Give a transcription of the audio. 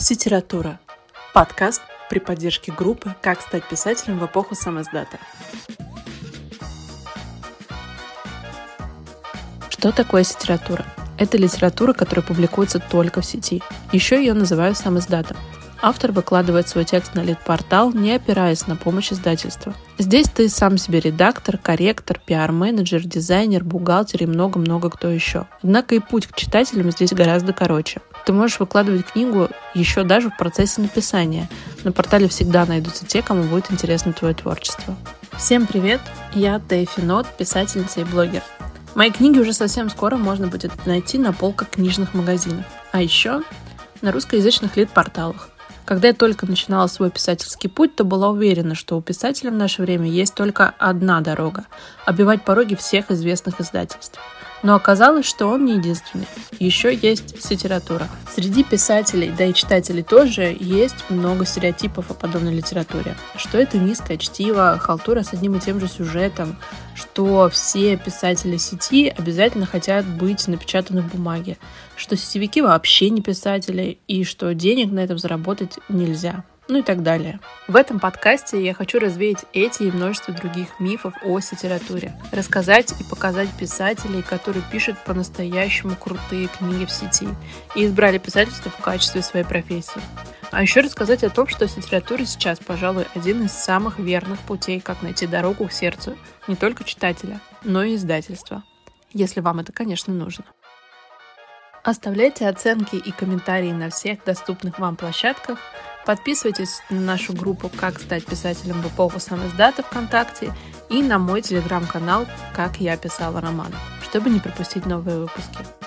Ситература. Подкаст при поддержке группы «Как стать писателем в эпоху самоздата». Что такое ситература? Это литература, которая публикуется только в сети. Еще ее называют самоздатом. Автор выкладывает свой текст на лид-портал, не опираясь на помощь издательства. Здесь ты сам себе редактор, корректор, пиар-менеджер, дизайнер, бухгалтер и много-много кто еще. Однако и путь к читателям здесь гораздо короче. Ты можешь выкладывать книгу еще даже в процессе написания. На портале всегда найдутся те, кому будет интересно твое творчество. Всем привет! Я Тэйфи Нот, писательница и блогер. Мои книги уже совсем скоро можно будет найти на полках книжных магазинов. А еще на русскоязычных лид-порталах. Когда я только начинала свой писательский путь, то была уверена, что у писателя в наше время есть только одна дорога – обивать пороги всех известных издательств – но оказалось, что он не единственный. Еще есть литература. Среди писателей, да и читателей тоже, есть много стереотипов о подобной литературе. Что это низкое чтиво, халтура с одним и тем же сюжетом, что все писатели сети обязательно хотят быть напечатаны в бумаге, что сетевики вообще не писатели и что денег на этом заработать нельзя ну и так далее. В этом подкасте я хочу развеять эти и множество других мифов о литературе, рассказать и показать писателей, которые пишут по-настоящему крутые книги в сети и избрали писательство в качестве своей профессии. А еще рассказать о том, что литература сейчас, пожалуй, один из самых верных путей, как найти дорогу к сердцу не только читателя, но и издательства. Если вам это, конечно, нужно. Оставляйте оценки и комментарии на всех доступных вам площадках – Подписывайтесь на нашу группу «Как стать писателем в эпоху самоиздата ВКонтакте» и на мой телеграм-канал «Как я писала роман», чтобы не пропустить новые выпуски.